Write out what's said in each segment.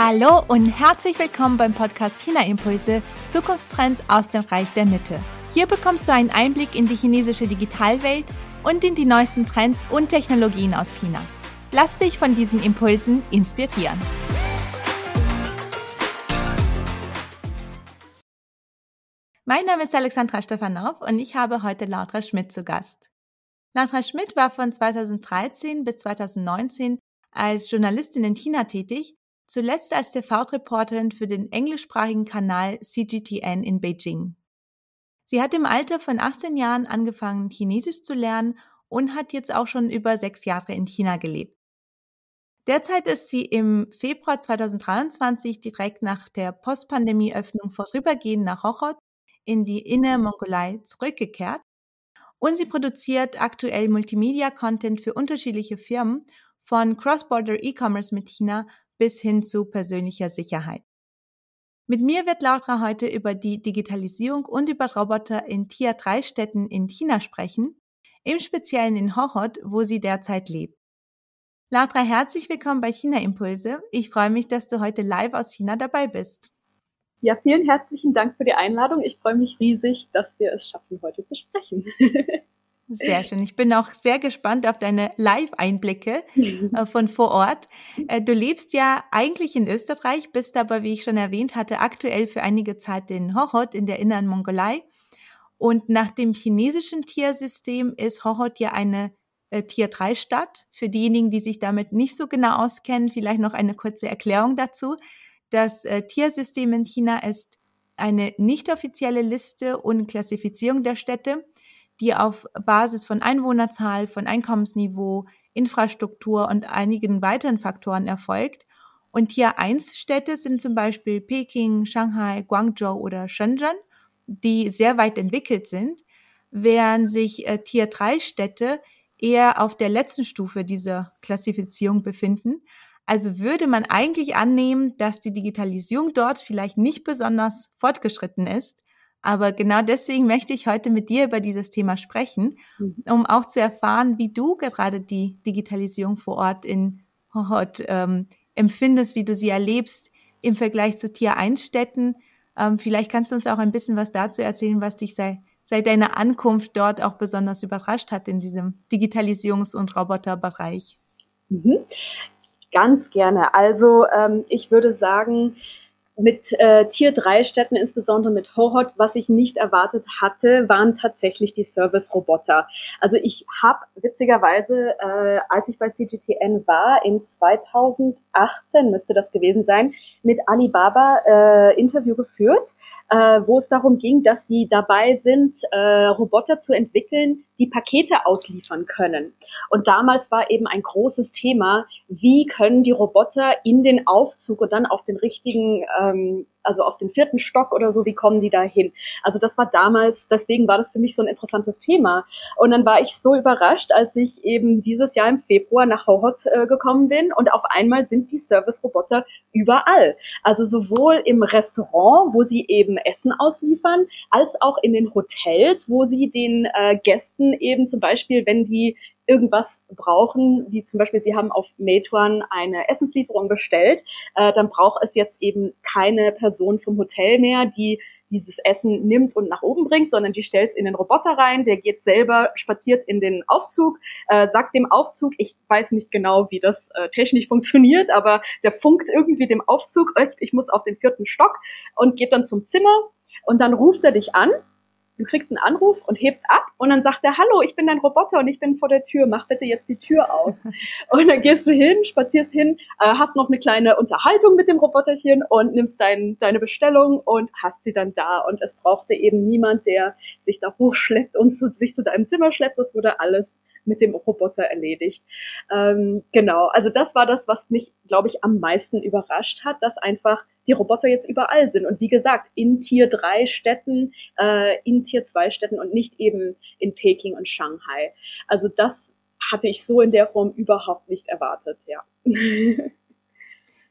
Hallo und herzlich willkommen beim Podcast China Impulse Zukunftstrends aus dem Reich der Mitte. Hier bekommst du einen Einblick in die chinesische Digitalwelt und in die neuesten Trends und Technologien aus China. Lass dich von diesen Impulsen inspirieren. Mein Name ist Alexandra Stefanow und ich habe heute Lautra Schmidt zu Gast. Lautra Schmidt war von 2013 bis 2019 als Journalistin in China tätig, zuletzt als TV-Reporterin für den englischsprachigen Kanal CGTN in Beijing. Sie hat im Alter von 18 Jahren angefangen, Chinesisch zu lernen und hat jetzt auch schon über sechs Jahre in China gelebt. Derzeit ist sie im Februar 2023 direkt nach der Postpandemie-Öffnung vorübergehend nach Hochot in die Innermongolei zurückgekehrt und sie produziert aktuell Multimedia-Content für unterschiedliche Firmen von Cross-Border E-Commerce mit China bis hin zu persönlicher Sicherheit. Mit mir wird Lautra heute über die Digitalisierung und über Roboter in Tier 3 Städten in China sprechen, im Speziellen in Hohhot, wo sie derzeit lebt. Lautra, herzlich willkommen bei China Impulse. Ich freue mich, dass du heute live aus China dabei bist. Ja, vielen herzlichen Dank für die Einladung. Ich freue mich riesig, dass wir es schaffen, heute zu sprechen. Sehr schön. Ich bin auch sehr gespannt auf deine Live-Einblicke äh, von vor Ort. Äh, du lebst ja eigentlich in Österreich, bist aber, wie ich schon erwähnt hatte, aktuell für einige Zeit in Hohhot in der inneren Mongolei. Und nach dem chinesischen Tiersystem ist Hohhot ja eine äh, Tier-3-Stadt. Für diejenigen, die sich damit nicht so genau auskennen, vielleicht noch eine kurze Erklärung dazu. Das äh, Tiersystem in China ist eine nicht offizielle Liste und Klassifizierung der Städte die auf Basis von Einwohnerzahl, von Einkommensniveau, Infrastruktur und einigen weiteren Faktoren erfolgt. Und Tier 1 Städte sind zum Beispiel Peking, Shanghai, Guangzhou oder Shenzhen, die sehr weit entwickelt sind, während sich äh, Tier 3 Städte eher auf der letzten Stufe dieser Klassifizierung befinden. Also würde man eigentlich annehmen, dass die Digitalisierung dort vielleicht nicht besonders fortgeschritten ist, aber genau deswegen möchte ich heute mit dir über dieses Thema sprechen, mhm. um auch zu erfahren, wie du gerade die Digitalisierung vor Ort in Hohhot ähm, empfindest, wie du sie erlebst im Vergleich zu Tier 1 Städten. Ähm, vielleicht kannst du uns auch ein bisschen was dazu erzählen, was dich seit, seit deiner Ankunft dort auch besonders überrascht hat in diesem Digitalisierungs- und Roboterbereich. Mhm. Ganz gerne. Also ähm, ich würde sagen, mit äh, Tier 3 Städten, insbesondere mit Hohot, was ich nicht erwartet hatte, waren tatsächlich die Service-Roboter. Also ich habe witzigerweise, äh, als ich bei CGTN war, in 2018 müsste das gewesen sein, mit Alibaba äh, Interview geführt äh, wo es darum ging, dass sie dabei sind, äh, Roboter zu entwickeln, die Pakete ausliefern können. Und damals war eben ein großes Thema, wie können die Roboter in den Aufzug und dann auf den richtigen ähm, also auf den vierten Stock oder so, wie kommen die da hin? Also das war damals, deswegen war das für mich so ein interessantes Thema. Und dann war ich so überrascht, als ich eben dieses Jahr im Februar nach Hohhot äh, gekommen bin und auf einmal sind die Service-Roboter überall. Also sowohl im Restaurant, wo sie eben Essen ausliefern, als auch in den Hotels, wo sie den äh, Gästen eben zum Beispiel, wenn die irgendwas brauchen, wie zum Beispiel Sie haben auf Meituan eine Essenslieferung bestellt, äh, dann braucht es jetzt eben keine Person vom Hotel mehr, die dieses Essen nimmt und nach oben bringt, sondern die stellt es in den Roboter rein, der geht selber, spaziert in den Aufzug, äh, sagt dem Aufzug, ich weiß nicht genau, wie das äh, technisch funktioniert, aber der funkt irgendwie dem Aufzug, ich muss auf den vierten Stock und geht dann zum Zimmer und dann ruft er dich an du kriegst einen Anruf und hebst ab und dann sagt er, hallo, ich bin dein Roboter und ich bin vor der Tür, mach bitte jetzt die Tür auf. und dann gehst du hin, spazierst hin, äh, hast noch eine kleine Unterhaltung mit dem Roboterchen und nimmst dein, deine Bestellung und hast sie dann da. Und es brauchte eben niemand, der sich da hochschleppt und zu, sich zu deinem Zimmer schleppt. Das wurde alles mit dem Roboter erledigt. Ähm, genau, also das war das, was mich, glaube ich, am meisten überrascht hat, dass einfach die Roboter jetzt überall sind. Und wie gesagt, in Tier 3 Städten, äh, in Tier 2 Städten und nicht eben in Peking und Shanghai. Also das hatte ich so in der Form überhaupt nicht erwartet, ja.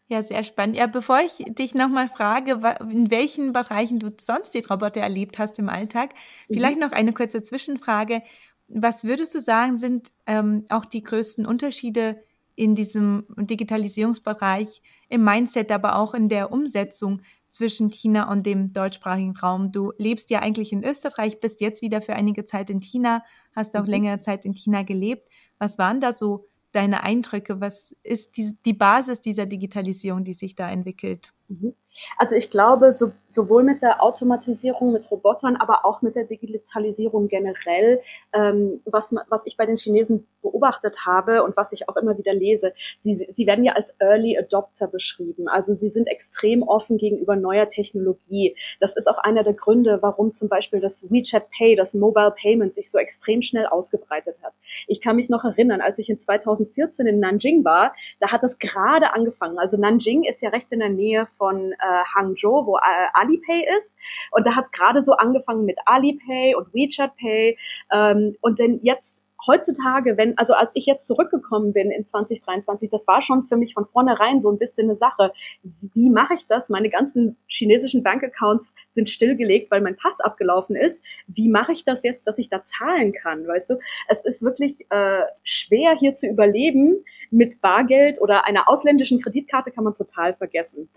Ja, sehr spannend. Ja, bevor ich dich nochmal frage, in welchen Bereichen du sonst die Roboter erlebt hast im Alltag, mhm. vielleicht noch eine kurze Zwischenfrage. Was würdest du sagen, sind ähm, auch die größten Unterschiede in diesem Digitalisierungsbereich, im Mindset, aber auch in der Umsetzung zwischen China und dem deutschsprachigen Raum. Du lebst ja eigentlich in Österreich, bist jetzt wieder für einige Zeit in China, hast auch mhm. längere Zeit in China gelebt. Was waren da so deine Eindrücke? Was ist die, die Basis dieser Digitalisierung, die sich da entwickelt? Mhm. Also ich glaube, so, sowohl mit der Automatisierung, mit Robotern, aber auch mit der Digitalisierung generell, ähm, was, was ich bei den Chinesen beobachtet habe und was ich auch immer wieder lese, sie, sie werden ja als Early Adopter beschrieben. Also sie sind extrem offen gegenüber neuer Technologie. Das ist auch einer der Gründe, warum zum Beispiel das WeChat Pay, das Mobile Payment sich so extrem schnell ausgebreitet hat. Ich kann mich noch erinnern, als ich in 2014 in Nanjing war, da hat das gerade angefangen. Also Nanjing ist ja recht in der Nähe von äh, Hangzhou, wo äh, Alipay ist. Und da hat es gerade so angefangen mit Alipay und WeChat Pay. Ähm, und denn jetzt heutzutage, wenn, also als ich jetzt zurückgekommen bin in 2023, das war schon für mich von vornherein so ein bisschen eine Sache. Wie mache ich das? Meine ganzen chinesischen Bankaccounts sind stillgelegt, weil mein Pass abgelaufen ist. Wie mache ich das jetzt, dass ich da zahlen kann? Weißt du, es ist wirklich äh, schwer hier zu überleben mit Bargeld oder einer ausländischen Kreditkarte kann man total vergessen.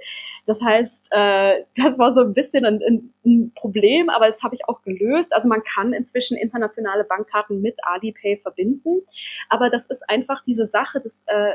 Das heißt, äh, das war so ein bisschen ein, ein Problem, aber das habe ich auch gelöst. Also man kann inzwischen internationale Bankkarten mit Alipay verbinden, aber das ist einfach diese Sache, dass äh,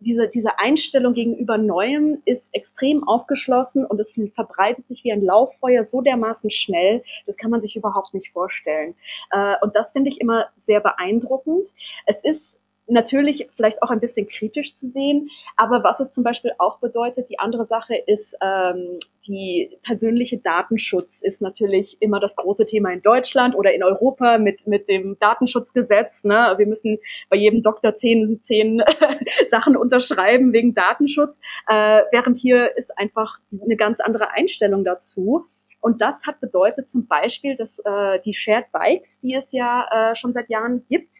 diese, diese Einstellung gegenüber Neuem ist extrem aufgeschlossen und es verbreitet sich wie ein Lauffeuer so dermaßen schnell, das kann man sich überhaupt nicht vorstellen. Äh, und das finde ich immer sehr beeindruckend. Es ist natürlich vielleicht auch ein bisschen kritisch zu sehen. Aber was es zum Beispiel auch bedeutet, die andere Sache ist, ähm, die persönliche Datenschutz ist natürlich immer das große Thema in Deutschland oder in Europa mit, mit dem Datenschutzgesetz. Ne? Wir müssen bei jedem Doktor zehn, zehn Sachen unterschreiben wegen Datenschutz, äh, während hier ist einfach eine ganz andere Einstellung dazu. Und das hat bedeutet zum Beispiel, dass äh, die Shared Bikes, die es ja äh, schon seit Jahren gibt,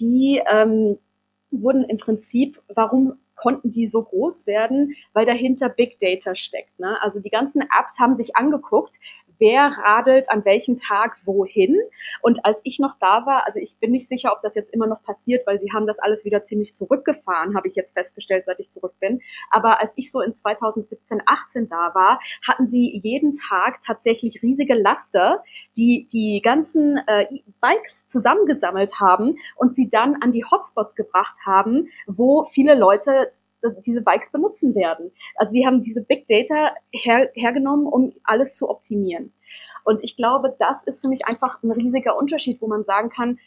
die ähm, wurden im Prinzip, warum konnten die so groß werden? Weil dahinter Big Data steckt. Ne? Also die ganzen Apps haben sich angeguckt, wer radelt an welchem Tag wohin. Und als ich noch da war, also ich bin nicht sicher, ob das jetzt immer noch passiert, weil sie haben das alles wieder ziemlich zurückgefahren, habe ich jetzt festgestellt, seit ich zurück bin. Aber als ich so in 2017, 18 da war, hatten sie jeden Tag tatsächlich riesige Laster, die die ganzen äh, Bikes zusammengesammelt haben und sie dann an die Hotspots gebracht haben, wo viele Leute diese Bikes benutzen werden. Also sie haben diese Big Data her, hergenommen, um alles zu optimieren. Und ich glaube, das ist für mich einfach ein riesiger Unterschied, wo man sagen kann,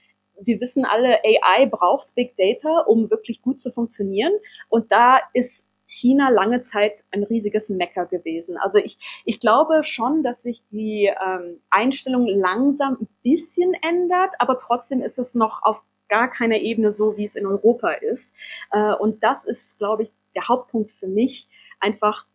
wir wissen alle, AI braucht Big Data, um wirklich gut zu funktionieren. Und da ist China lange Zeit ein riesiges Mecker gewesen. Also ich, ich glaube schon, dass sich die ähm, Einstellung langsam ein bisschen ändert, aber trotzdem ist es noch auf gar keiner Ebene so, wie es in Europa ist. Äh, und das ist, glaube ich, der Hauptpunkt für mich, einfach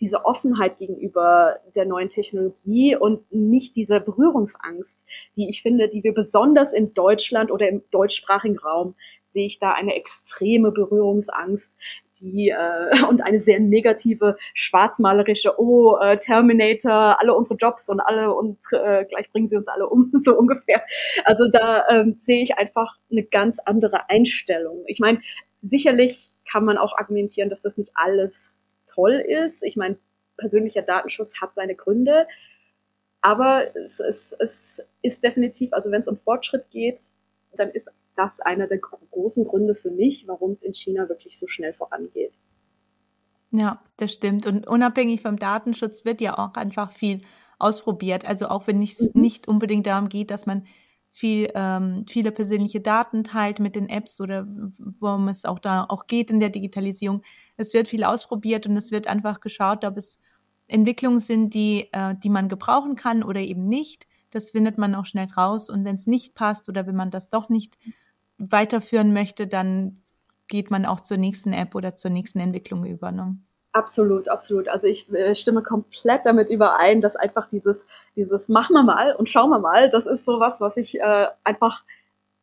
diese Offenheit gegenüber der neuen Technologie und nicht diese Berührungsangst, die ich finde, die wir besonders in Deutschland oder im deutschsprachigen Raum sehe ich da eine extreme Berührungsangst, die äh, und eine sehr negative schwarzmalerische oh äh, Terminator alle unsere Jobs und alle und äh, gleich bringen sie uns alle um so ungefähr. Also da ähm, sehe ich einfach eine ganz andere Einstellung. Ich meine sicherlich kann man auch argumentieren dass das nicht alles toll ist. Ich meine persönlicher Datenschutz hat seine Gründe. Aber es, es, es ist definitiv also wenn es um Fortschritt geht dann ist das einer der großen Gründe für mich, warum es in China wirklich so schnell vorangeht. Ja, das stimmt. Und unabhängig vom Datenschutz wird ja auch einfach viel ausprobiert. Also auch wenn es mhm. nicht unbedingt darum geht, dass man viel, ähm, viele persönliche Daten teilt mit den Apps oder worum es auch da auch geht in der Digitalisierung. Es wird viel ausprobiert und es wird einfach geschaut, ob es Entwicklungen sind, die, äh, die man gebrauchen kann oder eben nicht. Das findet man auch schnell raus. Und wenn es nicht passt oder wenn man das doch nicht weiterführen möchte, dann geht man auch zur nächsten App oder zur nächsten Entwicklung über. Ne? Absolut, absolut. Also ich äh, stimme komplett damit überein, dass einfach dieses, dieses machen wir mal und schauen wir mal, das ist sowas, was ich äh, einfach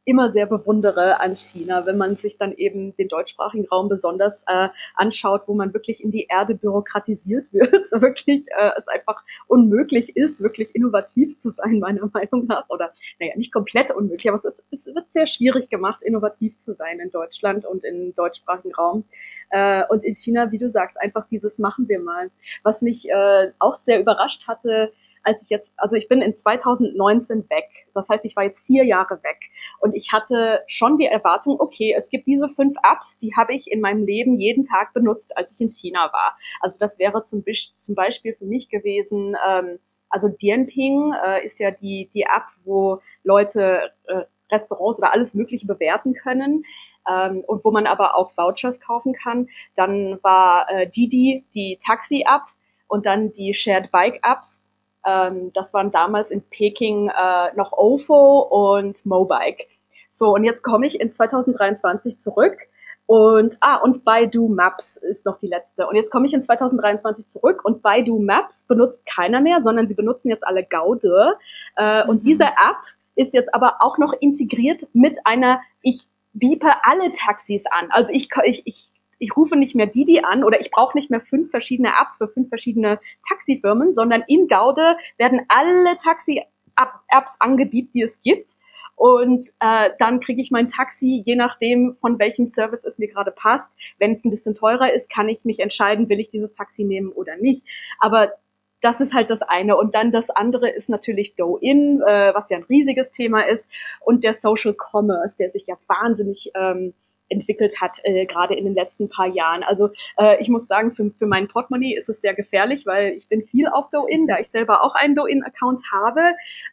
immer sehr bewundere an China, wenn man sich dann eben den deutschsprachigen Raum besonders äh, anschaut, wo man wirklich in die Erde bürokratisiert wird, wirklich äh, es einfach unmöglich ist, wirklich innovativ zu sein, meiner Meinung nach. Oder naja, nicht komplett unmöglich, aber es, ist, es wird sehr schwierig gemacht, innovativ zu sein in Deutschland und im deutschsprachigen Raum. Äh, und in China, wie du sagst, einfach dieses machen wir mal. Was mich äh, auch sehr überrascht hatte, als ich jetzt, also ich bin in 2019 weg. Das heißt, ich war jetzt vier Jahre weg. Und ich hatte schon die Erwartung, okay, es gibt diese fünf Apps, die habe ich in meinem Leben jeden Tag benutzt, als ich in China war. Also das wäre zum, zum Beispiel für mich gewesen, ähm, also Dianping äh, ist ja die, die App, wo Leute äh, Restaurants oder alles Mögliche bewerten können. Ähm, und wo man aber auch Vouchers kaufen kann. Dann war äh, Didi die Taxi-App und dann die Shared Bike-Apps ähm, das waren damals in Peking äh, noch OFO und Mobike. So, und jetzt komme ich in 2023 zurück und, ah, und Baidu Maps ist noch die letzte. Und jetzt komme ich in 2023 zurück und Baidu Maps benutzt keiner mehr, sondern sie benutzen jetzt alle Gaude. Äh, mhm. Und diese App ist jetzt aber auch noch integriert mit einer, ich biepe alle Taxis an. Also ich, ich, ich ich rufe nicht mehr Didi an oder ich brauche nicht mehr fünf verschiedene Apps für fünf verschiedene Taxifirmen, sondern in Gaude werden alle Taxi-Apps angebietet, die es gibt. Und äh, dann kriege ich mein Taxi, je nachdem, von welchem Service es mir gerade passt. Wenn es ein bisschen teurer ist, kann ich mich entscheiden, will ich dieses Taxi nehmen oder nicht. Aber das ist halt das eine. Und dann das andere ist natürlich Douyin, äh, was ja ein riesiges Thema ist. Und der Social Commerce, der sich ja wahnsinnig ähm, entwickelt hat, äh, gerade in den letzten paar Jahren. Also äh, ich muss sagen, für, für mein Portemonnaie ist es sehr gefährlich, weil ich bin viel auf Douyin, da ich selber auch einen Douyin-Account habe.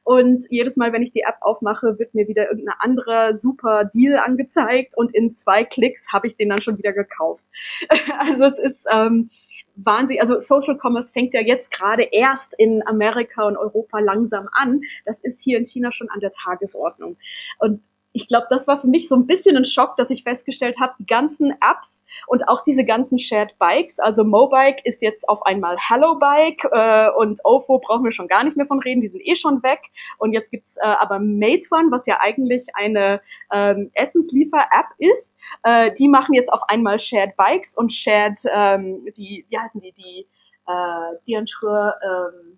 Und jedes Mal, wenn ich die App aufmache, wird mir wieder irgendein anderer super Deal angezeigt und in zwei Klicks habe ich den dann schon wieder gekauft. also es ist ähm, Wahnsinn, also Social Commerce fängt ja jetzt gerade erst in Amerika und Europa langsam an. Das ist hier in China schon an der Tagesordnung. Und ich glaube, das war für mich so ein bisschen ein Schock, dass ich festgestellt habe, die ganzen Apps und auch diese ganzen Shared Bikes, also Mobike ist jetzt auf einmal Hello Bike äh, und OFO brauchen wir schon gar nicht mehr von reden, die sind eh schon weg. Und jetzt gibt's äh, aber Meituan, was ja eigentlich eine ähm, Essensliefer-App ist, äh, die machen jetzt auf einmal Shared Bikes und Shared, ähm, die, wie heißen die, die, äh, die ähm,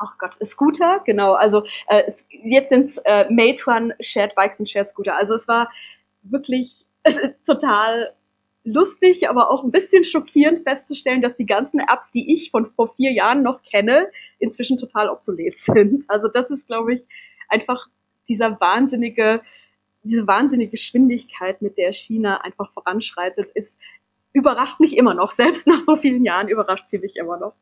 ach Gott, Scooter, genau. Also äh, jetzt sind's äh, Meituan Shared Bikes und Shared Scooter. Also es war wirklich äh, total lustig, aber auch ein bisschen schockierend festzustellen, dass die ganzen Apps, die ich von vor vier Jahren noch kenne, inzwischen total obsolet sind. Also das ist, glaube ich, einfach dieser wahnsinnige, diese wahnsinnige Geschwindigkeit, mit der China einfach voranschreitet, ist überrascht mich immer noch. Selbst nach so vielen Jahren überrascht sie mich immer noch.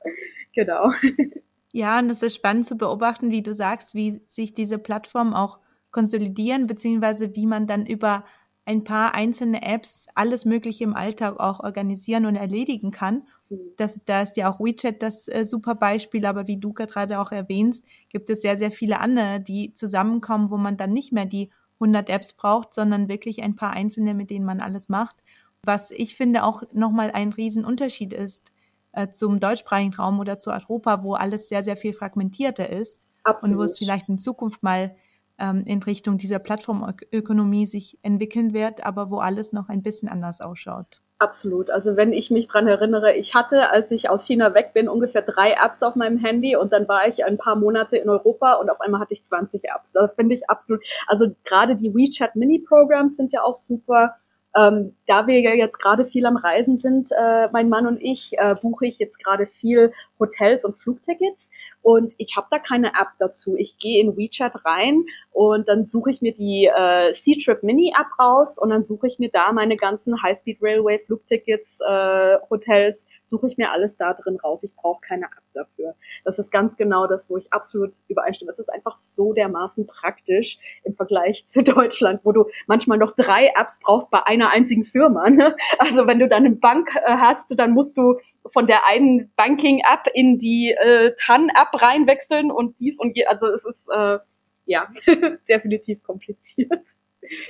Genau. Ja, und es ist spannend zu beobachten, wie du sagst, wie sich diese Plattformen auch konsolidieren, beziehungsweise wie man dann über ein paar einzelne Apps alles Mögliche im Alltag auch organisieren und erledigen kann. Mhm. Das, da ist ja auch WeChat das äh, super Beispiel, aber wie du gerade auch erwähnst, gibt es sehr, sehr viele andere, die zusammenkommen, wo man dann nicht mehr die 100 Apps braucht, sondern wirklich ein paar einzelne, mit denen man alles macht. Was ich finde auch nochmal ein Riesenunterschied ist, äh, zum deutschsprachigen Raum oder zu Europa, wo alles sehr, sehr viel fragmentierter ist Absolut. und wo es vielleicht in Zukunft mal ähm, in Richtung dieser Plattformökonomie sich entwickeln wird, aber wo alles noch ein bisschen anders ausschaut. Absolut. Also wenn ich mich dran erinnere, ich hatte, als ich aus China weg bin, ungefähr drei Apps auf meinem Handy und dann war ich ein paar Monate in Europa und auf einmal hatte ich 20 Apps. Das finde ich absolut, also gerade die WeChat Mini-Programs sind ja auch super. Ähm, da wir ja jetzt gerade viel am Reisen sind, äh, mein Mann und ich, äh, buche ich jetzt gerade viel Hotels und Flugtickets und ich habe da keine App dazu. Ich gehe in WeChat rein und dann suche ich mir die äh, C-Trip Mini App raus und dann suche ich mir da meine ganzen High-Speed Railway Flugtickets, äh, Hotels, suche ich mir alles da drin raus. Ich brauche keine App dafür. Das ist ganz genau das, wo ich absolut übereinstimme. Es ist einfach so dermaßen praktisch im Vergleich zu Deutschland, wo du manchmal noch drei Apps brauchst bei einer einzigen Firma. Ne? Also wenn du dann eine Bank äh, hast, dann musst du von der einen Banking-App in die äh, TAN-App reinwechseln und dies und je. Also es ist äh, ja definitiv kompliziert.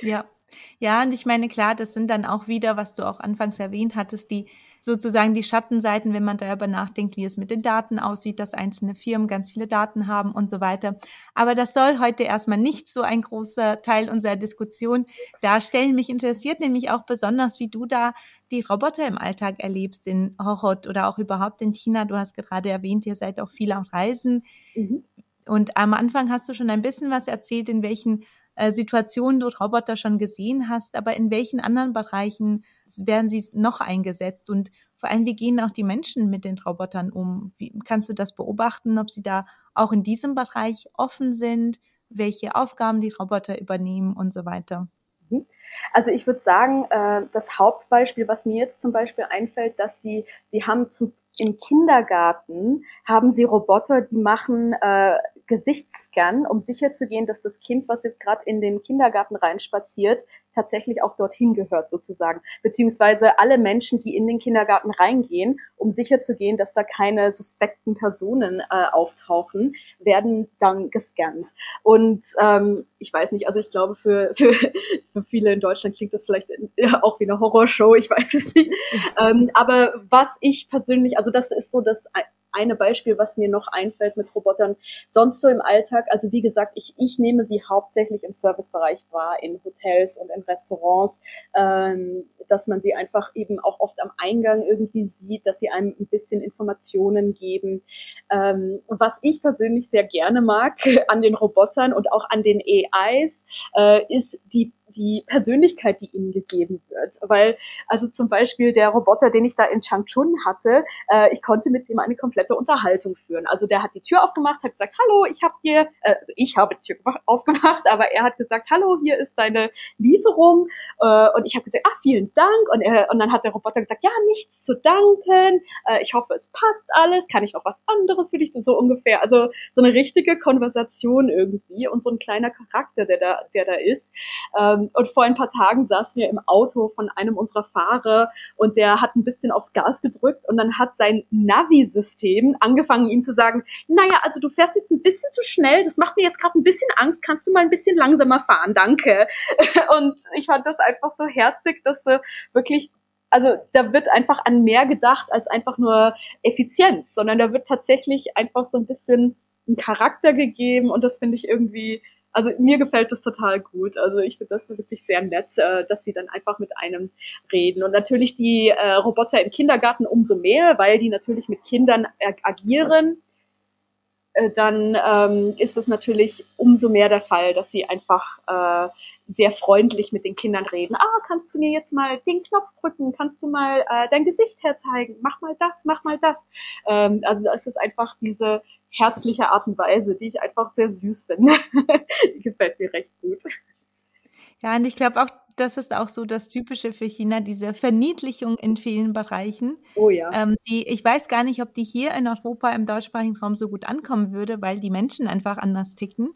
Ja. Ja, und ich meine, klar, das sind dann auch wieder, was du auch anfangs erwähnt hattest, die sozusagen die Schattenseiten, wenn man darüber nachdenkt, wie es mit den Daten aussieht, dass einzelne Firmen ganz viele Daten haben und so weiter. Aber das soll heute erstmal nicht so ein großer Teil unserer Diskussion darstellen. Mich interessiert nämlich auch besonders, wie du da die Roboter im Alltag erlebst in Hochot oder auch überhaupt in China. Du hast gerade erwähnt, ihr seid auch viel am Reisen. Mhm. Und am Anfang hast du schon ein bisschen was erzählt, in welchen äh, Situationen du Roboter schon gesehen hast, aber in welchen anderen Bereichen werden sie noch eingesetzt und vor allem, wie gehen auch die Menschen mit den Robotern um? Wie kannst du das beobachten, ob sie da auch in diesem Bereich offen sind, welche Aufgaben die Roboter übernehmen und so weiter? Mhm. Also ich würde sagen, äh, das Hauptbeispiel, was mir jetzt zum Beispiel einfällt, dass sie, sie haben zum, im Kindergarten haben sie Roboter, die machen äh, Gesichtsscan, um sicherzugehen, dass das Kind, was jetzt gerade in den Kindergarten reinspaziert, tatsächlich auch dorthin gehört sozusagen. Beziehungsweise alle Menschen, die in den Kindergarten reingehen, um sicherzugehen, dass da keine suspekten Personen äh, auftauchen, werden dann gescannt. Und ähm, ich weiß nicht, also ich glaube, für, für, für viele in Deutschland klingt das vielleicht auch wie eine Horrorshow, ich weiß es nicht. ähm, aber was ich persönlich, also das ist so das eine Beispiel, was mir noch einfällt mit Robotern. Sonst so im Alltag, also wie gesagt, ich, ich nehme sie hauptsächlich im Servicebereich wahr, in Hotels und in Restaurants, ähm, dass man sie einfach eben auch oft am Eingang irgendwie sieht, dass sie einem ein bisschen Informationen geben. Ähm, was ich persönlich sehr gerne mag an den Robotern und auch an den AIs, äh, ist die die Persönlichkeit, die ihnen gegeben wird. Weil, also zum Beispiel der Roboter, den ich da in Changchun hatte, äh, ich konnte mit ihm eine komplette Unterhaltung führen. Also der hat die Tür aufgemacht, hat gesagt, hallo, ich habe hier, äh, also ich habe die Tür aufgemacht, aber er hat gesagt, hallo, hier ist deine Lieferung. Äh, und ich habe gesagt, ach, vielen Dank. Und, er, und dann hat der Roboter gesagt, ja, nichts zu danken. Äh, ich hoffe, es passt alles. Kann ich noch was anderes für dich? So ungefähr. Also so eine richtige Konversation irgendwie und so ein kleiner Charakter, der da, der da ist. Ähm, ähm, und vor ein paar Tagen saßen wir im Auto von einem unserer Fahrer und der hat ein bisschen aufs Gas gedrückt und dann hat sein Navi-System angefangen, ihm zu sagen, naja, also du fährst jetzt ein bisschen zu schnell, das macht mir jetzt gerade ein bisschen Angst, kannst du mal ein bisschen langsamer fahren, danke. Und ich fand das einfach so herzig, dass du wirklich also da wird einfach an mehr gedacht als einfach nur Effizienz, sondern da wird tatsächlich einfach so ein bisschen ein Charakter gegeben und das finde ich irgendwie also mir gefällt das total gut. Also ich finde das wirklich sehr nett, äh, dass sie dann einfach mit einem reden. Und natürlich die äh, Roboter im Kindergarten umso mehr, weil die natürlich mit Kindern agieren. Äh, dann ähm, ist es natürlich umso mehr der Fall, dass sie einfach äh, sehr freundlich mit den Kindern reden. Ah, kannst du mir jetzt mal den Knopf drücken? Kannst du mal äh, dein Gesicht herzeigen? Mach mal das, mach mal das. Ähm, also es ist einfach diese herzliche Art und Weise, die ich einfach sehr süß finde. die gefällt mir recht gut. Ja, und ich glaube auch, das ist auch so das Typische für China, diese Verniedlichung in vielen Bereichen. Oh ja. Ähm, die, ich weiß gar nicht, ob die hier in Europa im deutschsprachigen Raum so gut ankommen würde, weil die Menschen einfach anders ticken.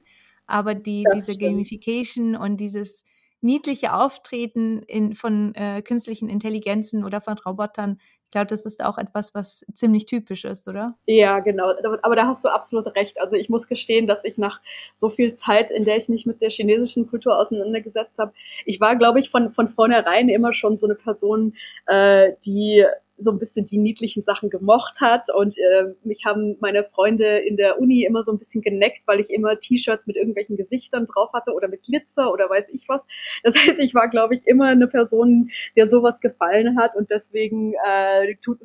Aber die, diese stimmt. Gamification und dieses niedliche Auftreten in, von äh, künstlichen Intelligenzen oder von Robotern, ich glaube, das ist auch etwas, was ziemlich typisch ist, oder? Ja, genau. Aber da hast du absolut recht. Also ich muss gestehen, dass ich nach so viel Zeit, in der ich mich mit der chinesischen Kultur auseinandergesetzt habe, ich war, glaube ich, von, von vornherein immer schon so eine Person, äh, die so ein bisschen die niedlichen Sachen gemocht hat. Und äh, mich haben meine Freunde in der Uni immer so ein bisschen geneckt, weil ich immer T-Shirts mit irgendwelchen Gesichtern drauf hatte oder mit Glitzer oder weiß ich was. Das heißt, ich war, glaube ich, immer eine Person, der sowas gefallen hat und deswegen äh,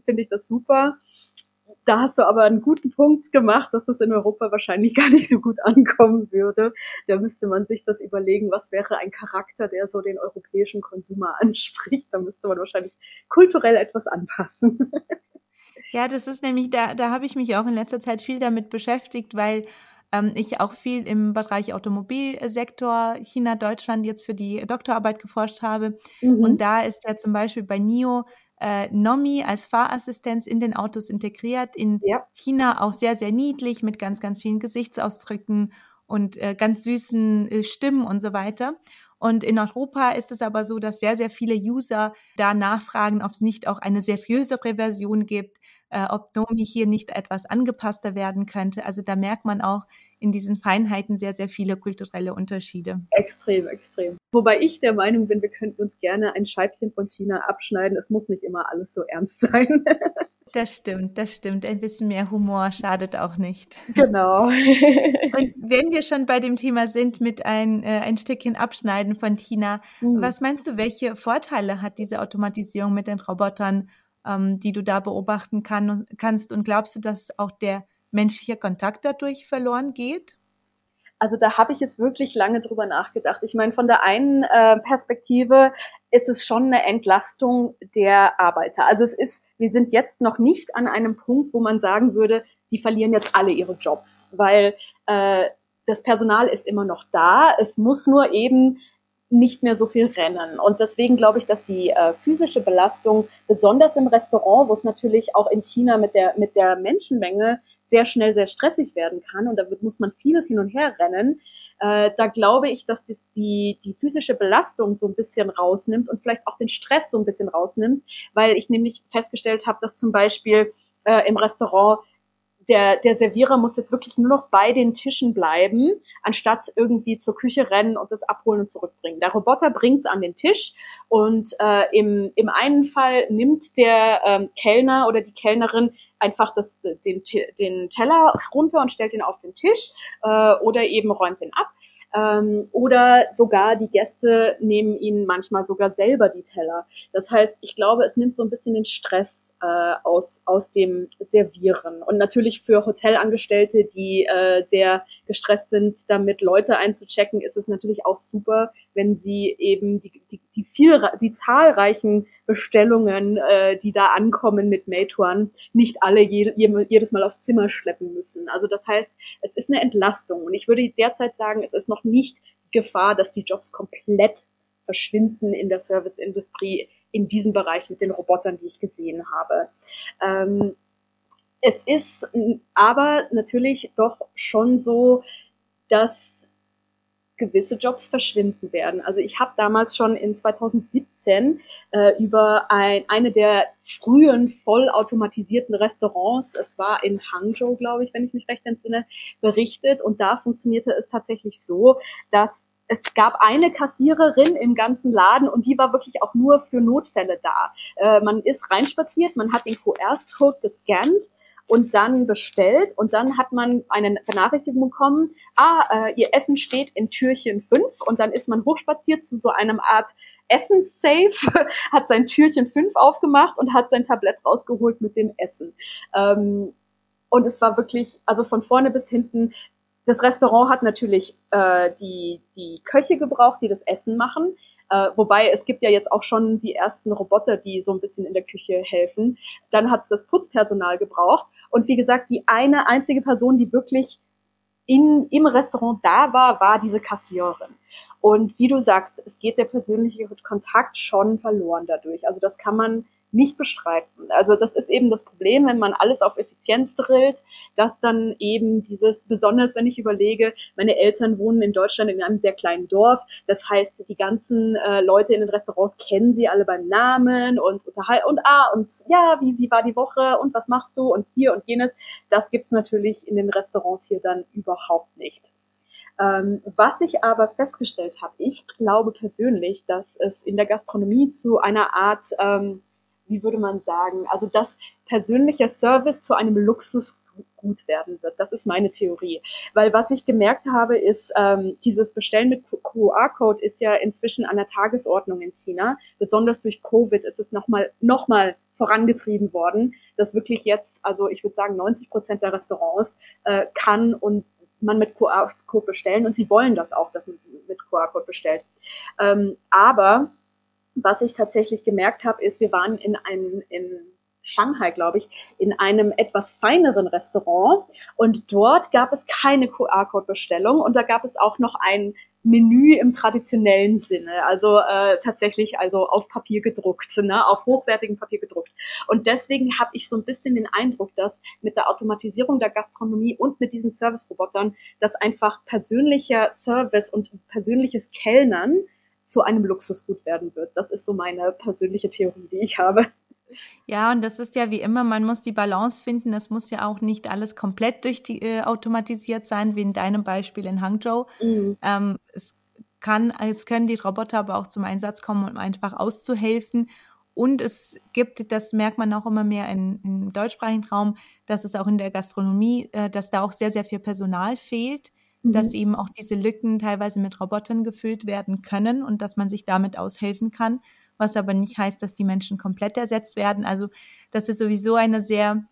finde ich das super da hast du aber einen guten Punkt gemacht, dass das in Europa wahrscheinlich gar nicht so gut ankommen würde. Da müsste man sich das überlegen, was wäre ein Charakter, der so den europäischen Konsumer anspricht. Da müsste man wahrscheinlich kulturell etwas anpassen. Ja, das ist nämlich, da, da habe ich mich auch in letzter Zeit viel damit beschäftigt, weil ähm, ich auch viel im Bereich Automobilsektor China, Deutschland jetzt für die Doktorarbeit geforscht habe. Mhm. Und da ist ja zum Beispiel bei NIO äh, Nomi als Fahrassistenz in den Autos integriert. In ja. China auch sehr, sehr niedlich mit ganz, ganz vielen Gesichtsausdrücken und äh, ganz süßen äh, Stimmen und so weiter. Und in Europa ist es aber so, dass sehr, sehr viele User da nachfragen, ob es nicht auch eine seriösere Version gibt, äh, ob Nomi hier nicht etwas angepasster werden könnte. Also da merkt man auch, in diesen Feinheiten sehr, sehr viele kulturelle Unterschiede. Extrem, extrem. Wobei ich der Meinung bin, wir könnten uns gerne ein Scheibchen von China abschneiden. Es muss nicht immer alles so ernst sein. Das stimmt, das stimmt. Ein bisschen mehr Humor schadet auch nicht. Genau. Und wenn wir schon bei dem Thema sind, mit ein, äh, ein Stückchen Abschneiden von China, mhm. was meinst du, welche Vorteile hat diese Automatisierung mit den Robotern, ähm, die du da beobachten kann, kannst? Und glaubst du, dass auch der menschliche Kontakt dadurch verloren geht? Also da habe ich jetzt wirklich lange drüber nachgedacht. Ich meine, von der einen äh, Perspektive ist es schon eine Entlastung der Arbeiter. Also es ist, wir sind jetzt noch nicht an einem Punkt, wo man sagen würde, die verlieren jetzt alle ihre Jobs, weil äh, das Personal ist immer noch da. Es muss nur eben nicht mehr so viel rennen. Und deswegen glaube ich, dass die äh, physische Belastung, besonders im Restaurant, wo es natürlich auch in China mit der, mit der Menschenmenge sehr schnell sehr stressig werden kann und da wird, muss man viel hin und her rennen, äh, da glaube ich, dass das die, die physische Belastung so ein bisschen rausnimmt und vielleicht auch den Stress so ein bisschen rausnimmt, weil ich nämlich festgestellt habe, dass zum Beispiel äh, im Restaurant der, der Servierer muss jetzt wirklich nur noch bei den Tischen bleiben, anstatt irgendwie zur Küche rennen und das abholen und zurückbringen. Der Roboter bringt es an den Tisch und äh, im, im einen Fall nimmt der ähm, Kellner oder die Kellnerin einfach das, den, den Teller runter und stellt ihn auf den Tisch äh, oder eben räumt den ab. Ähm, oder sogar die Gäste nehmen ihnen manchmal sogar selber die Teller. Das heißt, ich glaube, es nimmt so ein bisschen den Stress äh, aus, aus dem Servieren. Und natürlich für Hotelangestellte, die äh, sehr gestresst sind, damit Leute einzuchecken, ist es natürlich auch super, wenn sie eben die, die, die, viel, die zahlreichen Bestellungen, äh, die da ankommen mit Meituan, nicht alle je, jedes Mal aufs Zimmer schleppen müssen. Also das heißt, es ist eine Entlastung. Und ich würde derzeit sagen, es ist noch nicht die Gefahr, dass die Jobs komplett verschwinden in der Serviceindustrie in diesem Bereich mit den Robotern, die ich gesehen habe. Ähm, es ist aber natürlich doch schon so, dass gewisse Jobs verschwinden werden. Also ich habe damals schon in 2017 äh, über ein, eine der frühen vollautomatisierten Restaurants, es war in Hangzhou, glaube ich, wenn ich mich recht entsinne, berichtet. Und da funktionierte es tatsächlich so, dass es gab eine Kassiererin im ganzen Laden und die war wirklich auch nur für Notfälle da. Äh, man ist reinspaziert, man hat den QR-Code gescannt und dann bestellt und dann hat man eine Benachrichtigung bekommen, ah, äh, ihr Essen steht in Türchen 5 und dann ist man hochspaziert zu so einem Art Essenssafe, hat sein Türchen 5 aufgemacht und hat sein Tablett rausgeholt mit dem Essen. Ähm, und es war wirklich, also von vorne bis hinten das Restaurant hat natürlich äh, die, die Köche gebraucht, die das Essen machen. Äh, wobei es gibt ja jetzt auch schon die ersten Roboter, die so ein bisschen in der Küche helfen. Dann hat es das Putzpersonal gebraucht. Und wie gesagt, die eine einzige Person, die wirklich in, im Restaurant da war, war diese Kassiererin. Und wie du sagst, es geht der persönliche Kontakt schon verloren dadurch. Also das kann man nicht bestreiten. Also das ist eben das Problem, wenn man alles auf Effizienz drillt, dass dann eben dieses, besonders wenn ich überlege, meine Eltern wohnen in Deutschland in einem sehr kleinen Dorf, das heißt, die ganzen äh, Leute in den Restaurants kennen sie alle beim Namen und unterhalten und ah und ja, wie, wie war die Woche und was machst du und hier und jenes. Das gibt's natürlich in den Restaurants hier dann überhaupt nicht. Ähm, was ich aber festgestellt habe, ich glaube persönlich, dass es in der Gastronomie zu einer Art ähm, wie würde man sagen, also dass persönlicher Service zu einem Luxusgut werden wird. Das ist meine Theorie. Weil was ich gemerkt habe, ist, ähm, dieses Bestellen mit QR-Code ist ja inzwischen an der Tagesordnung in China. Besonders durch Covid ist es nochmal noch mal vorangetrieben worden, dass wirklich jetzt, also ich würde sagen, 90 Prozent der Restaurants äh, kann und man mit QR-Code bestellen und sie wollen das auch, dass man mit QR-Code bestellt. Ähm, aber was ich tatsächlich gemerkt habe, ist, wir waren in einem, in Shanghai, glaube ich, in einem etwas feineren Restaurant. Und dort gab es keine QR-Code-Bestellung und da gab es auch noch ein Menü im traditionellen Sinne, also äh, tatsächlich also auf Papier gedruckt, ne, auf hochwertigem Papier gedruckt. Und deswegen habe ich so ein bisschen den Eindruck, dass mit der Automatisierung der Gastronomie und mit diesen Service-Robotern, dass einfach persönlicher Service und persönliches Kellnern zu einem Luxusgut werden wird. Das ist so meine persönliche Theorie, die ich habe. Ja, und das ist ja wie immer, man muss die Balance finden. Es muss ja auch nicht alles komplett durch die, äh, automatisiert sein, wie in deinem Beispiel in Hangzhou. Mhm. Ähm, es kann, es können die Roboter aber auch zum Einsatz kommen, um einfach auszuhelfen. Und es gibt, das merkt man auch immer mehr in, im deutschsprachigen Raum, dass es auch in der Gastronomie, äh, dass da auch sehr, sehr viel Personal fehlt, mhm. dass eben auch diese Lücken teilweise mit Robotern gefüllt werden können und dass man sich damit aushelfen kann was aber nicht heißt, dass die Menschen komplett ersetzt werden. Also das ist sowieso eine sehr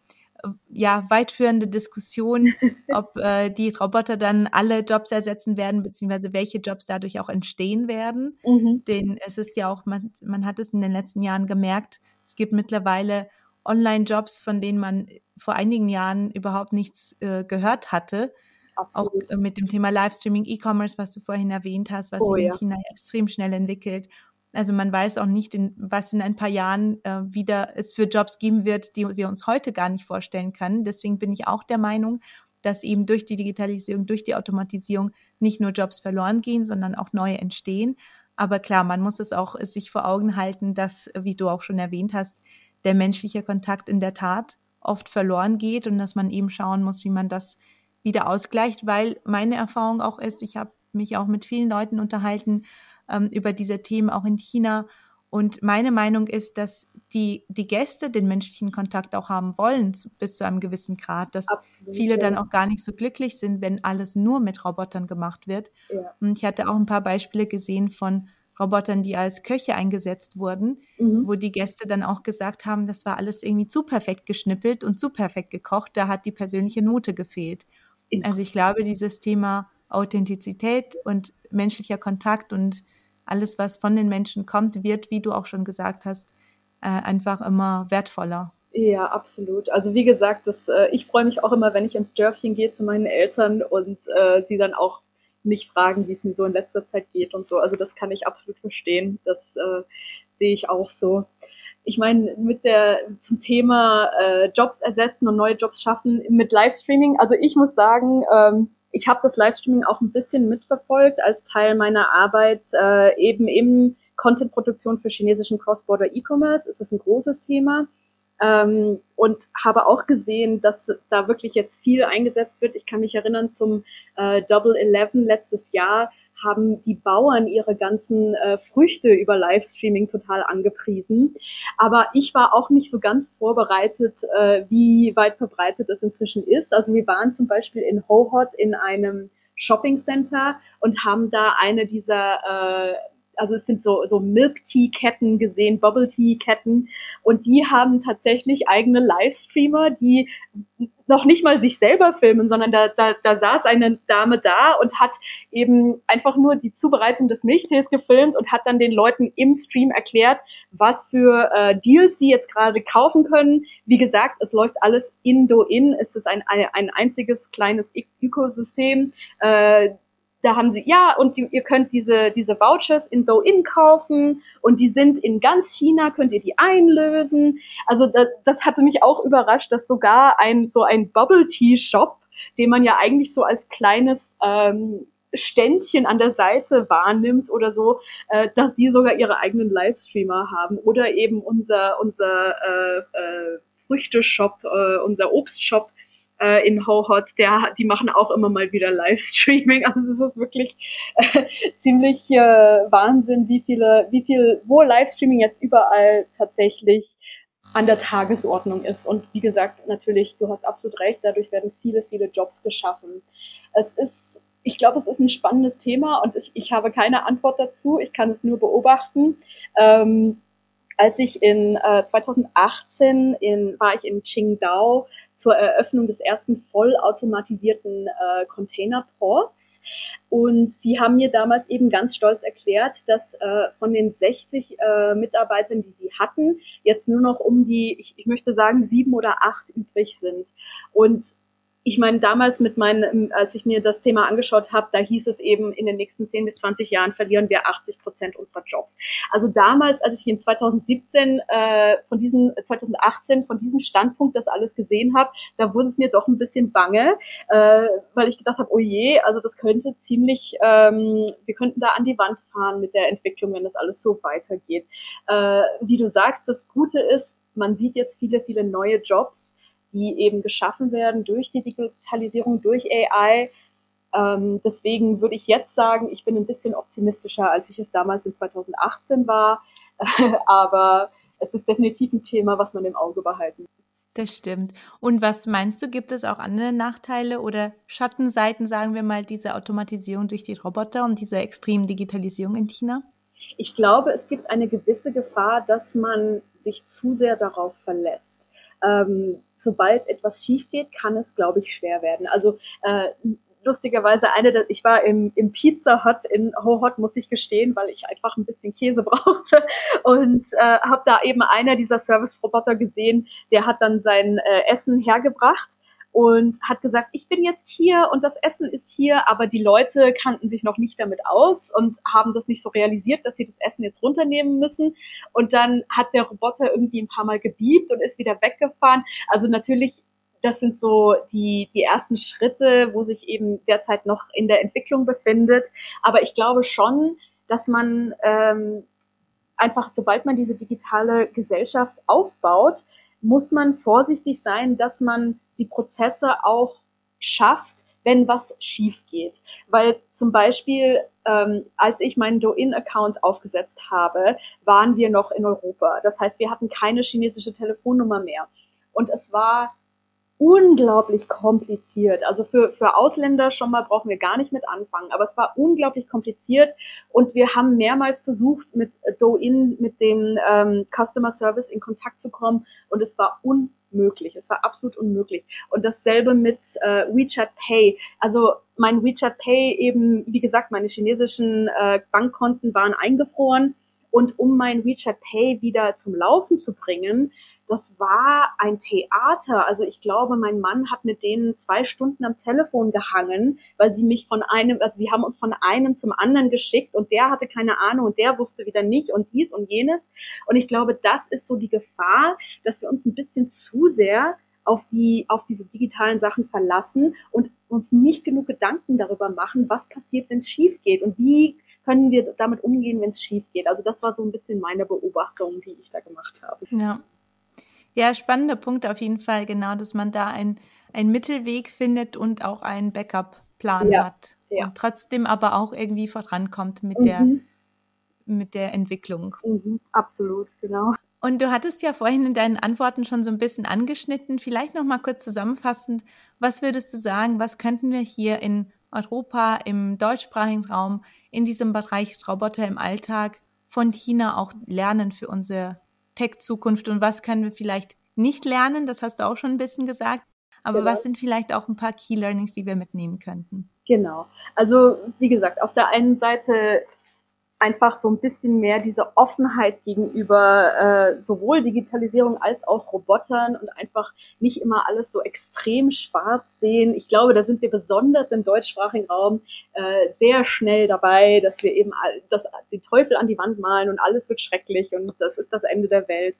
ja, weitführende Diskussion, ob äh, die Roboter dann alle Jobs ersetzen werden, beziehungsweise welche Jobs dadurch auch entstehen werden. Mhm. Denn es ist ja auch, man, man hat es in den letzten Jahren gemerkt, es gibt mittlerweile Online-Jobs, von denen man vor einigen Jahren überhaupt nichts äh, gehört hatte. Absolut. Auch äh, mit dem Thema Livestreaming, E-Commerce, was du vorhin erwähnt hast, was oh, sich in ja. China extrem schnell entwickelt. Also man weiß auch nicht, in, was in ein paar Jahren äh, wieder es für Jobs geben wird, die wir uns heute gar nicht vorstellen können. Deswegen bin ich auch der Meinung, dass eben durch die Digitalisierung, durch die Automatisierung nicht nur Jobs verloren gehen, sondern auch neue entstehen. Aber klar, man muss es auch sich vor Augen halten, dass, wie du auch schon erwähnt hast, der menschliche Kontakt in der Tat oft verloren geht und dass man eben schauen muss, wie man das wieder ausgleicht, weil meine Erfahrung auch ist, ich habe mich auch mit vielen Leuten unterhalten, ähm, über diese Themen auch in China. Und meine Meinung ist, dass die, die Gäste den menschlichen Kontakt auch haben wollen, bis zu einem gewissen Grad, dass Absolut, viele ja. dann auch gar nicht so glücklich sind, wenn alles nur mit Robotern gemacht wird. Ja. Und ich hatte auch ein paar Beispiele gesehen von Robotern, die als Köche eingesetzt wurden, mhm. wo die Gäste dann auch gesagt haben, das war alles irgendwie zu perfekt geschnippelt und zu perfekt gekocht, da hat die persönliche Note gefehlt. Also ich glaube, dieses Thema Authentizität und menschlicher Kontakt und alles, was von den Menschen kommt, wird, wie du auch schon gesagt hast, äh, einfach immer wertvoller. Ja, absolut. Also wie gesagt, das, äh, ich freue mich auch immer, wenn ich ins Dörfchen gehe zu meinen Eltern und äh, sie dann auch mich fragen, wie es mir so in letzter Zeit geht und so. Also das kann ich absolut verstehen. Das äh, sehe ich auch so. Ich meine, mit der zum Thema äh, Jobs ersetzen und neue Jobs schaffen mit Livestreaming. Also ich muss sagen, ähm, ich habe das Livestreaming auch ein bisschen mitverfolgt als Teil meiner Arbeit äh, eben im Content-Produktion für chinesischen Cross-Border E-Commerce. Ist das ein großes Thema. Ähm, und habe auch gesehen, dass da wirklich jetzt viel eingesetzt wird. Ich kann mich erinnern zum äh, Double Eleven letztes Jahr haben die Bauern ihre ganzen äh, Früchte über Livestreaming total angepriesen. Aber ich war auch nicht so ganz vorbereitet, äh, wie weit verbreitet es inzwischen ist. Also wir waren zum Beispiel in Hohhot in einem Shopping Center und haben da eine dieser äh, also es sind so, so Milk-Tea-Ketten gesehen, Bubble-Tea-Ketten und die haben tatsächlich eigene Livestreamer, die noch nicht mal sich selber filmen, sondern da, da, da saß eine Dame da und hat eben einfach nur die Zubereitung des Milchtees gefilmt und hat dann den Leuten im Stream erklärt, was für äh, Deals sie jetzt gerade kaufen können. Wie gesagt, es läuft alles in Do-In. Es ist ein, ein, ein einziges kleines Ökosystem. Äh, da haben sie, ja, und die, ihr könnt diese, diese Vouchers in Douyin kaufen und die sind in ganz China, könnt ihr die einlösen. Also das, das hatte mich auch überrascht, dass sogar ein so ein Bubble Tea Shop, den man ja eigentlich so als kleines ähm, Ständchen an der Seite wahrnimmt oder so, äh, dass die sogar ihre eigenen Livestreamer haben oder eben unser unser äh, äh, Früchteshop, äh, unser Obstshop, äh, in Hohot, der, die machen auch immer mal wieder Livestreaming. Also es ist wirklich äh, ziemlich äh, Wahnsinn, wie viele, wie viel, wo Livestreaming jetzt überall tatsächlich an der Tagesordnung ist. Und wie gesagt, natürlich, du hast absolut recht, dadurch werden viele, viele Jobs geschaffen. Es ist, ich glaube, es ist ein spannendes Thema und ich, ich habe keine Antwort dazu. Ich kann es nur beobachten. Ähm, als ich in äh, 2018 in, war ich in Qingdao zur Eröffnung des ersten vollautomatisierten äh, Containerports. Und sie haben mir damals eben ganz stolz erklärt, dass äh, von den 60 äh, Mitarbeitern, die sie hatten, jetzt nur noch um die, ich, ich möchte sagen, sieben oder acht übrig sind. Und ich meine, damals mit meinen, als ich mir das Thema angeschaut habe, da hieß es eben, in den nächsten 10 bis 20 Jahren verlieren wir 80 Prozent unserer Jobs. Also damals, als ich in 2017 äh, von diesem, 2018 von diesem Standpunkt das alles gesehen habe, da wurde es mir doch ein bisschen bange, äh, weil ich gedacht habe, oh je, also das könnte ziemlich, ähm, wir könnten da an die Wand fahren mit der Entwicklung, wenn das alles so weitergeht. Äh, wie du sagst, das Gute ist, man sieht jetzt viele, viele neue Jobs, die eben geschaffen werden durch die Digitalisierung, durch AI. Ähm, deswegen würde ich jetzt sagen, ich bin ein bisschen optimistischer, als ich es damals in 2018 war. Aber es ist definitiv ein Thema, was man im Auge behalten muss. Das stimmt. Und was meinst du, gibt es auch andere Nachteile oder Schattenseiten, sagen wir mal, dieser Automatisierung durch die Roboter und dieser extremen Digitalisierung in China? Ich glaube, es gibt eine gewisse Gefahr, dass man sich zu sehr darauf verlässt. Ähm, sobald etwas schief geht, kann es, glaube ich, schwer werden. Also äh, lustigerweise eine, ich war im, im Pizza Hut in Ho Hot, muss ich gestehen, weil ich einfach ein bisschen Käse brauchte und äh, habe da eben einer dieser Service-Roboter gesehen, der hat dann sein äh, Essen hergebracht und hat gesagt, ich bin jetzt hier und das Essen ist hier, aber die Leute kannten sich noch nicht damit aus und haben das nicht so realisiert, dass sie das Essen jetzt runternehmen müssen. Und dann hat der Roboter irgendwie ein paar Mal gebiebt und ist wieder weggefahren. Also natürlich das sind so die, die ersten Schritte, wo sich eben derzeit noch in der Entwicklung befindet. Aber ich glaube schon, dass man ähm, einfach, sobald man diese digitale Gesellschaft aufbaut, muss man vorsichtig sein, dass man die Prozesse auch schafft, wenn was schief geht. Weil zum Beispiel, ähm, als ich meinen Douyin-Account aufgesetzt habe, waren wir noch in Europa. Das heißt, wir hatten keine chinesische Telefonnummer mehr. Und es war unglaublich kompliziert. Also für, für Ausländer schon mal brauchen wir gar nicht mit anfangen, aber es war unglaublich kompliziert und wir haben mehrmals versucht, mit Douyin, mit dem ähm, Customer Service in Kontakt zu kommen und es war unmöglich. Es war absolut unmöglich. Und dasselbe mit äh, WeChat Pay. Also mein WeChat Pay eben, wie gesagt, meine chinesischen äh, Bankkonten waren eingefroren und um mein WeChat Pay wieder zum Laufen zu bringen, das war ein Theater. Also ich glaube, mein Mann hat mit denen zwei Stunden am Telefon gehangen, weil sie mich von einem, also sie haben uns von einem zum anderen geschickt und der hatte keine Ahnung und der wusste wieder nicht und dies und jenes. Und ich glaube, das ist so die Gefahr, dass wir uns ein bisschen zu sehr auf die, auf diese digitalen Sachen verlassen und uns nicht genug Gedanken darüber machen, was passiert, wenn es schief geht und wie können wir damit umgehen, wenn es schief geht. Also das war so ein bisschen meine Beobachtung, die ich da gemacht habe. Ja. Ja, spannender Punkt auf jeden Fall, genau, dass man da ein, einen Mittelweg findet und auch einen Backup-Plan ja, hat. Ja. Und trotzdem aber auch irgendwie vorankommt mit mhm. der mit der Entwicklung. Mhm, absolut, genau. Und du hattest ja vorhin in deinen Antworten schon so ein bisschen angeschnitten. Vielleicht noch mal kurz zusammenfassend, was würdest du sagen, was könnten wir hier in Europa, im deutschsprachigen Raum, in diesem Bereich Roboter im Alltag von China auch lernen für unsere Tech-Zukunft und was können wir vielleicht nicht lernen? Das hast du auch schon ein bisschen gesagt. Aber genau. was sind vielleicht auch ein paar Key Learnings, die wir mitnehmen könnten? Genau. Also wie gesagt, auf der einen Seite einfach so ein bisschen mehr diese Offenheit gegenüber äh, sowohl Digitalisierung als auch Robotern und einfach nicht immer alles so extrem schwarz sehen. Ich glaube, da sind wir besonders im deutschsprachigen Raum äh, sehr schnell dabei, dass wir eben all, das, den Teufel an die Wand malen und alles wird schrecklich und das ist das Ende der Welt.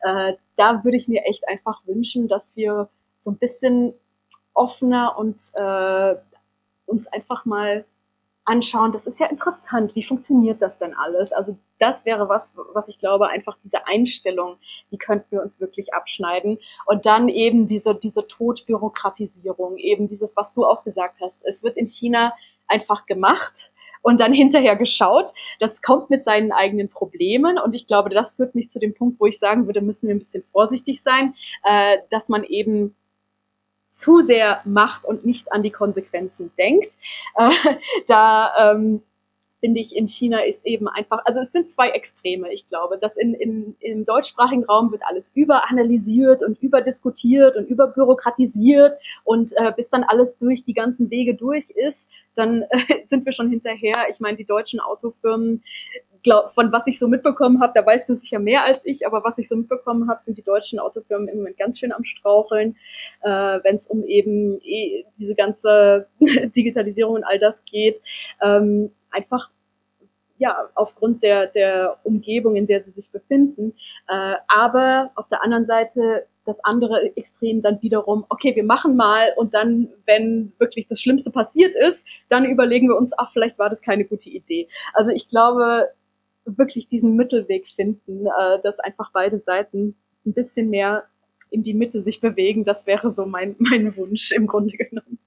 Äh, da würde ich mir echt einfach wünschen, dass wir so ein bisschen offener und äh, uns einfach mal anschauen, das ist ja interessant, wie funktioniert das denn alles? Also das wäre was, was ich glaube, einfach diese Einstellung, die könnten wir uns wirklich abschneiden. Und dann eben diese, diese Todbürokratisierung, eben dieses, was du auch gesagt hast. Es wird in China einfach gemacht und dann hinterher geschaut. Das kommt mit seinen eigenen Problemen und ich glaube, das führt mich zu dem Punkt, wo ich sagen würde, müssen wir ein bisschen vorsichtig sein, äh, dass man eben zu sehr macht und nicht an die Konsequenzen denkt. Äh, da ähm, finde ich, in China ist eben einfach, also es sind zwei Extreme, ich glaube. dass in, in, im deutschsprachigen Raum wird alles überanalysiert und überdiskutiert und überbürokratisiert und äh, bis dann alles durch die ganzen Wege durch ist, dann äh, sind wir schon hinterher. Ich meine, die deutschen Autofirmen glaub, von was ich so mitbekommen habe, da weißt du sicher mehr als ich, aber was ich so mitbekommen habe, sind die deutschen Autofirmen im Moment ganz schön am Straucheln, äh, wenn es um eben eh diese ganze Digitalisierung und all das geht. Ähm, einfach ja, aufgrund der, der Umgebung, in der sie sich befinden. Äh, aber auf der anderen Seite das andere Extrem dann wiederum, okay, wir machen mal und dann, wenn wirklich das Schlimmste passiert ist, dann überlegen wir uns, ach, vielleicht war das keine gute Idee. Also ich glaube, wirklich diesen Mittelweg finden, äh, dass einfach beide Seiten ein bisschen mehr in die Mitte sich bewegen. Das wäre so mein, mein Wunsch im Grunde genommen.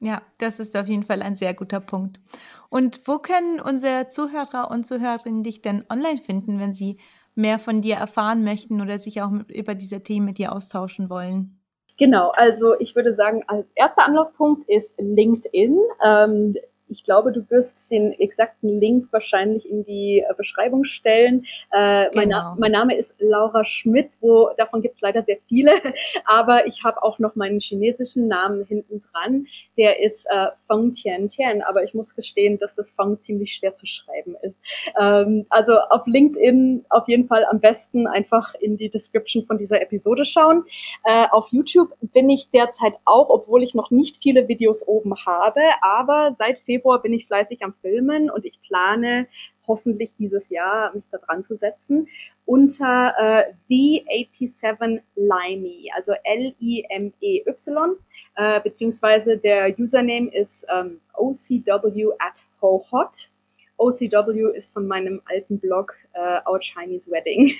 Ja, das ist auf jeden Fall ein sehr guter Punkt. Und wo können unsere Zuhörer und Zuhörerinnen dich denn online finden, wenn sie mehr von dir erfahren möchten oder sich auch über diese Themen mit dir austauschen wollen? Genau, also ich würde sagen, als erster Anlaufpunkt ist LinkedIn. Ähm, ich glaube, du wirst den exakten Link wahrscheinlich in die äh, Beschreibung stellen. Äh, genau. mein, Na mein, Name ist Laura Schmidt, wo davon gibt es leider sehr viele, aber ich habe auch noch meinen chinesischen Namen hinten dran. Der ist äh, Feng Tian Tian, aber ich muss gestehen, dass das Feng ziemlich schwer zu schreiben ist. Ähm, also auf LinkedIn auf jeden Fall am besten einfach in die Description von dieser Episode schauen. Äh, auf YouTube bin ich derzeit auch, obwohl ich noch nicht viele Videos oben habe, aber seit Februar bin ich fleißig am Filmen und ich plane hoffentlich dieses Jahr mich da dran zu setzen unter äh, The87 Limey, also L-I-M-E-Y, äh, beziehungsweise der Username ist ähm, OCW at HoHot. OCW ist von meinem alten Blog äh, Our Chinese Wedding.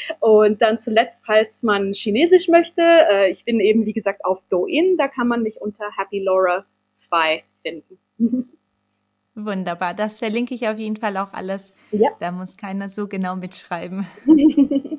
und dann zuletzt, falls man Chinesisch möchte, äh, ich bin eben wie gesagt auf Douyin, da kann man mich unter Happy Laura 2 finden. Wunderbar, das verlinke ich auf jeden Fall auch alles. Ja. Da muss keiner so genau mitschreiben.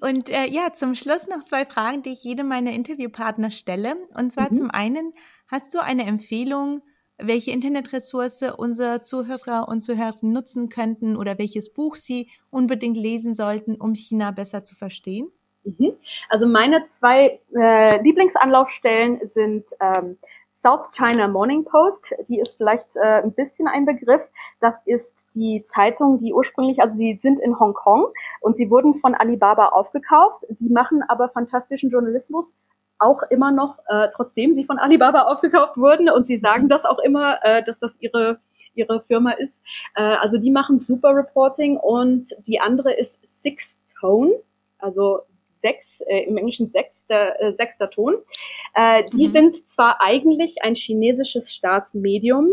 Und äh, ja, zum Schluss noch zwei Fragen, die ich jedem meiner Interviewpartner stelle. Und zwar mhm. zum einen, hast du eine Empfehlung, welche Internetressource unsere Zuhörer und Zuhörerinnen nutzen könnten oder welches Buch sie unbedingt lesen sollten, um China besser zu verstehen? Mhm. Also meine zwei äh, Lieblingsanlaufstellen sind ähm, South China Morning Post, die ist vielleicht äh, ein bisschen ein Begriff. Das ist die Zeitung, die ursprünglich, also sie sind in Hongkong und sie wurden von Alibaba aufgekauft. Sie machen aber fantastischen Journalismus, auch immer noch, äh, trotzdem sie von Alibaba aufgekauft wurden und sie sagen das auch immer, äh, dass das ihre ihre Firma ist. Äh, also die machen super Reporting und die andere ist Sixth Tone, also sechs, äh, im Englischen sechster, äh, sechster Ton. Äh, die mhm. sind zwar eigentlich ein chinesisches Staatsmedium,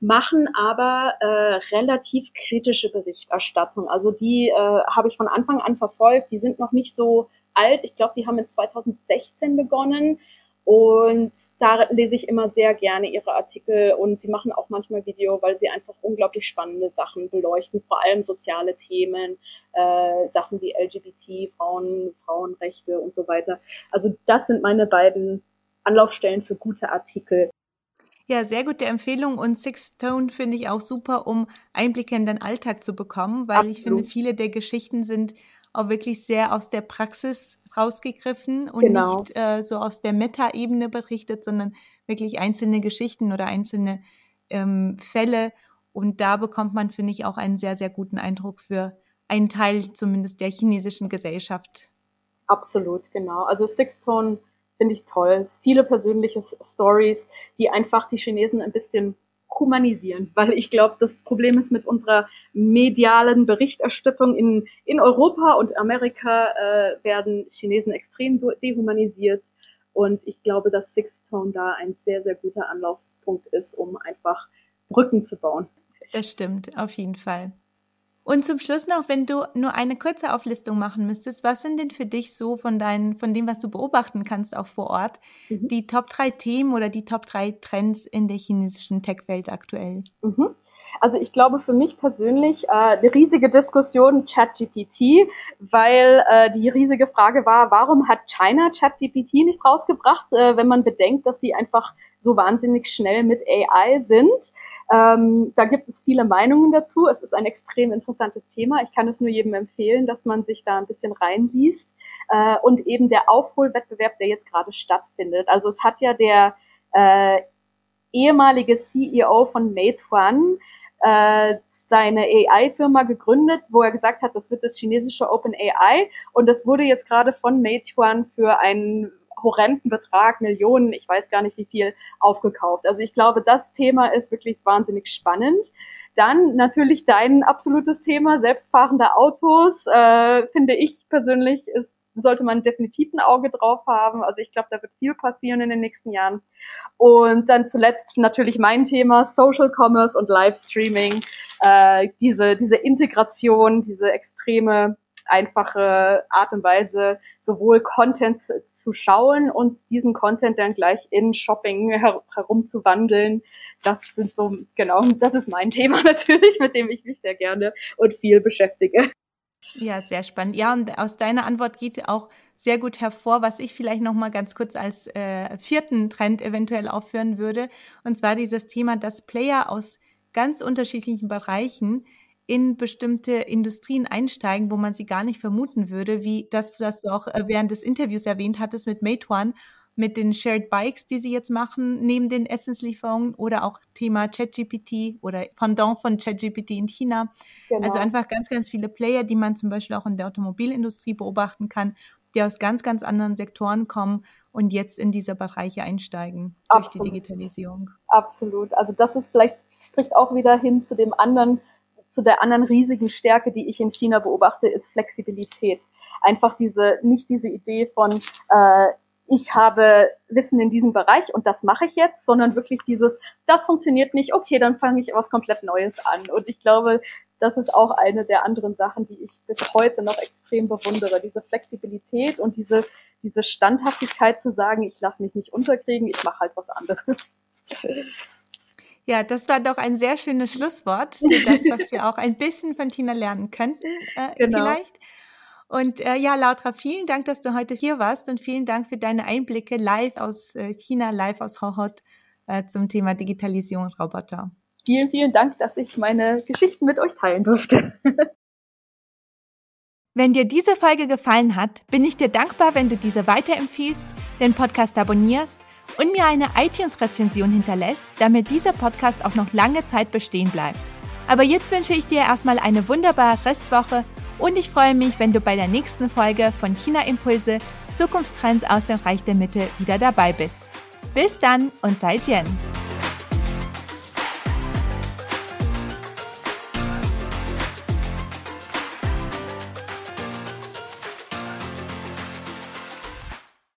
machen aber äh, relativ kritische Berichterstattung. Also die äh, habe ich von Anfang an verfolgt. Die sind noch nicht so alt. Ich glaube, die haben in 2016 begonnen und da lese ich immer sehr gerne ihre Artikel und sie machen auch manchmal Video, weil sie einfach unglaublich spannende Sachen beleuchten, vor allem soziale Themen, äh, Sachen wie LGBT, Frauen, Frauenrechte und so weiter. Also das sind meine beiden Anlaufstellen für gute Artikel. Ja, sehr gute Empfehlung und Six Tone finde ich auch super, um Einblicke in den Alltag zu bekommen, weil Absolut. ich finde, viele der Geschichten sind auch wirklich sehr aus der Praxis rausgegriffen und genau. nicht äh, so aus der Meta-Ebene berichtet, sondern wirklich einzelne Geschichten oder einzelne ähm, Fälle. Und da bekommt man, finde ich, auch einen sehr, sehr guten Eindruck für einen Teil zumindest der chinesischen Gesellschaft. Absolut, genau. Also Sixtone finde ich toll. Viele persönliche Stories, die einfach die Chinesen ein bisschen humanisieren, weil ich glaube, das Problem ist mit unserer medialen Berichterstattung in, in Europa und Amerika äh, werden Chinesen extrem dehumanisiert und ich glaube, dass Sixth Tone da ein sehr, sehr guter Anlaufpunkt ist, um einfach Brücken zu bauen. Das stimmt, auf jeden Fall. Und zum Schluss noch, wenn du nur eine kurze Auflistung machen müsstest, was sind denn für dich so von deinen, von dem, was du beobachten kannst, auch vor Ort, mhm. die Top drei Themen oder die Top drei Trends in der chinesischen Tech-Welt aktuell? Mhm. Also ich glaube für mich persönlich äh, eine riesige Diskussion ChatGPT, weil äh, die riesige Frage war, warum hat China ChatGPT nicht rausgebracht, äh, wenn man bedenkt, dass sie einfach so wahnsinnig schnell mit AI sind. Ähm, da gibt es viele Meinungen dazu. Es ist ein extrem interessantes Thema. Ich kann es nur jedem empfehlen, dass man sich da ein bisschen reinliest. Äh, und eben der Aufholwettbewerb, der jetzt gerade stattfindet. Also es hat ja der äh, ehemalige CEO von Meituan äh, seine AI-Firma gegründet, wo er gesagt hat, das wird das chinesische Open AI und das wurde jetzt gerade von Meituan für einen horrenden Betrag, Millionen, ich weiß gar nicht wie viel, aufgekauft. Also ich glaube, das Thema ist wirklich wahnsinnig spannend. Dann natürlich dein absolutes Thema, selbstfahrende Autos, äh, finde ich persönlich, ist, sollte man definitiv ein Auge drauf haben. Also ich glaube, da wird viel passieren in den nächsten Jahren. Und dann zuletzt natürlich mein Thema, Social Commerce und Livestreaming, äh, diese, diese Integration, diese extreme einfache Art und Weise, sowohl Content zu, zu schauen und diesen Content dann gleich in Shopping her herumzuwandeln. Das sind so, genau, das ist mein Thema natürlich, mit dem ich mich sehr gerne und viel beschäftige. Ja, sehr spannend. Ja, und aus deiner Antwort geht auch sehr gut hervor, was ich vielleicht noch mal ganz kurz als äh, vierten Trend eventuell aufführen würde. Und zwar dieses Thema, dass Player aus ganz unterschiedlichen Bereichen in bestimmte Industrien einsteigen, wo man sie gar nicht vermuten würde, wie das, was du auch äh, während des Interviews erwähnt hattest mit Meituan, mit den Shared Bikes, die sie jetzt machen, neben den Essenslieferungen oder auch Thema ChatGPT oder Pendant von ChatGPT in China. Genau. Also einfach ganz, ganz viele Player, die man zum Beispiel auch in der Automobilindustrie beobachten kann, die aus ganz, ganz anderen Sektoren kommen und jetzt in diese Bereiche einsteigen durch Absolut. die Digitalisierung. Absolut. Also das ist vielleicht, spricht auch wieder hin zu dem anderen zu der anderen riesigen Stärke, die ich in China beobachte, ist Flexibilität. Einfach diese, nicht diese Idee von, äh, ich habe Wissen in diesem Bereich und das mache ich jetzt, sondern wirklich dieses, das funktioniert nicht, okay, dann fange ich was komplett Neues an. Und ich glaube, das ist auch eine der anderen Sachen, die ich bis heute noch extrem bewundere. Diese Flexibilität und diese, diese Standhaftigkeit zu sagen, ich lasse mich nicht unterkriegen, ich mache halt was anderes. Ja, das war doch ein sehr schönes Schlusswort für das, was wir auch ein bisschen von Tina lernen könnten, äh, genau. vielleicht. Und äh, ja, Lautra, vielen Dank, dass du heute hier warst und vielen Dank für deine Einblicke live aus äh, China, live aus Hohhot äh, zum Thema Digitalisierung und Roboter. Vielen, vielen Dank, dass ich meine Geschichten mit euch teilen durfte. Wenn dir diese Folge gefallen hat, bin ich dir dankbar, wenn du diese weiterempfiehlst, den Podcast abonnierst und mir eine iTunes-Rezension hinterlässt, damit dieser Podcast auch noch lange Zeit bestehen bleibt. Aber jetzt wünsche ich dir erstmal eine wunderbare Restwoche und ich freue mich, wenn du bei der nächsten Folge von China Impulse Zukunftstrends aus dem Reich der Mitte wieder dabei bist. Bis dann und seid Jen!